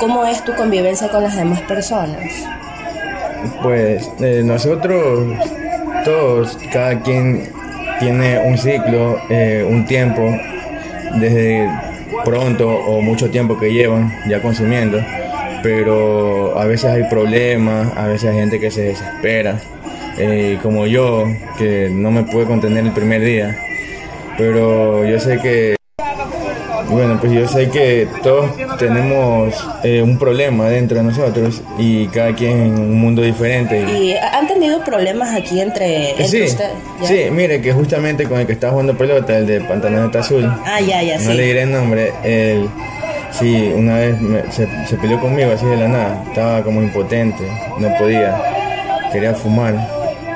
¿cómo es tu convivencia con las demás personas? Pues eh, nosotros, todos, cada quien tiene un ciclo, eh, un tiempo, desde pronto o mucho tiempo que llevan ya consumiendo, pero a veces hay problemas, a veces hay gente que se desespera, eh, como yo, que no me pude contener el primer día, pero yo sé que bueno, pues yo sé que todos tenemos eh, un problema dentro de nosotros y cada quien en un mundo diferente. ¿Y han tenido problemas aquí entre, entre sí, ustedes? ¿Ya? sí, mire que justamente con el que estaba jugando pelota, el de pantaloneta azul, Ah, ya, ya, no sí. le diré el nombre, él sí, una vez me- se, se peleó conmigo así de la nada, estaba como impotente, no podía, quería fumar